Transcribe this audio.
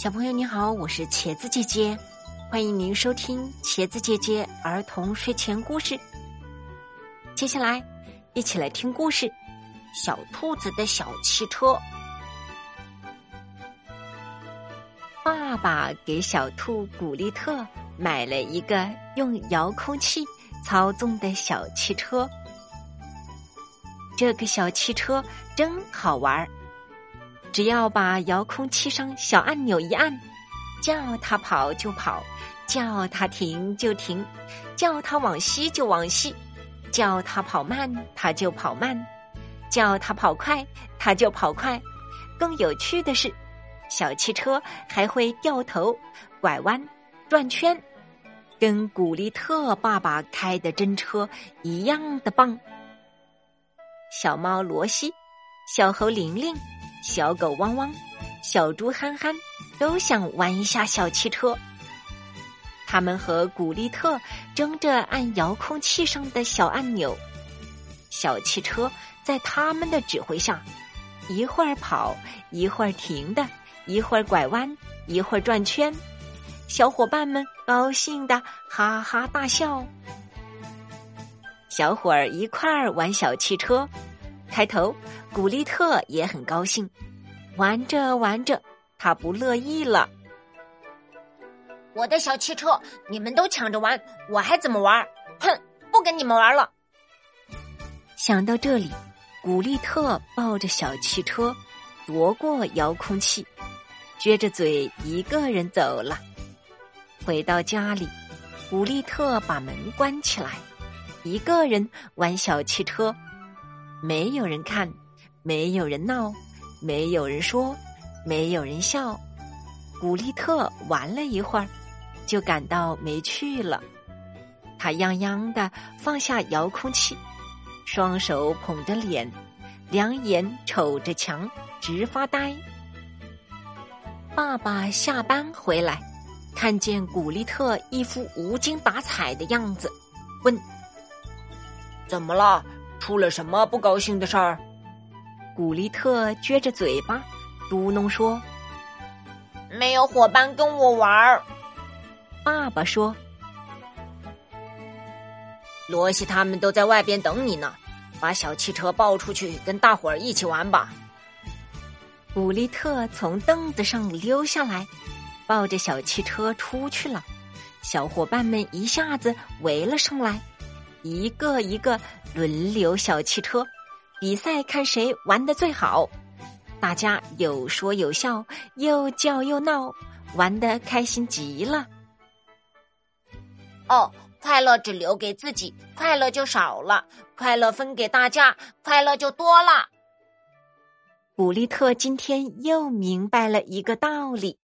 小朋友你好，我是茄子姐姐，欢迎您收听茄子姐姐儿童睡前故事。接下来，一起来听故事《小兔子的小汽车》。爸爸给小兔古丽特买了一个用遥控器操纵的小汽车，这个小汽车真好玩儿。只要把遥控器上小按钮一按，叫它跑就跑，叫它停就停，叫它往西就往西，叫它跑慢它就跑慢，叫它跑快它就跑快。更有趣的是，小汽车还会掉头、拐弯、转圈，跟古力特爸爸开的真车一样的棒。小猫罗西，小猴玲玲。小狗汪汪，小猪憨憨，都想玩一下小汽车。他们和古力特争着按遥控器上的小按钮，小汽车在他们的指挥下，一会儿跑，一会儿停的，一会儿拐弯，一会儿转圈。小伙伴们高兴的哈哈大笑。小伙儿一块儿玩小汽车。开头，古丽特也很高兴，玩着玩着，他不乐意了。我的小汽车，你们都抢着玩，我还怎么玩？哼，不跟你们玩了。想到这里，古丽特抱着小汽车，夺过遥控器，撅着嘴一个人走了。回到家里，古丽特把门关起来，一个人玩小汽车。没有人看，没有人闹，没有人说，没有人笑。古丽特玩了一会儿，就感到没趣了。他泱泱的放下遥控器，双手捧着脸，两眼瞅着墙，直发呆。爸爸下班回来，看见古丽特一副无精打采的样子，问：“怎么了？”出了什么不高兴的事儿？古丽特撅着嘴巴，嘟哝说：“没有伙伴跟我玩儿。”爸爸说：“罗西他们都在外边等你呢，把小汽车抱出去跟大伙儿一起玩吧。”古丽特从凳子上溜下来，抱着小汽车出去了。小伙伴们一下子围了上来。一个一个轮流小汽车比赛，看谁玩的最好。大家有说有笑，又叫又闹，玩的开心极了。哦，快乐只留给自己，快乐就少了；快乐分给大家，快乐就多了。古利特今天又明白了一个道理。